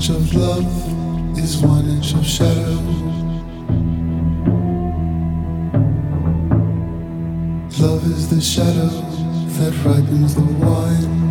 inch of love is one inch of shadow. Love is the shadow that ripens the wine.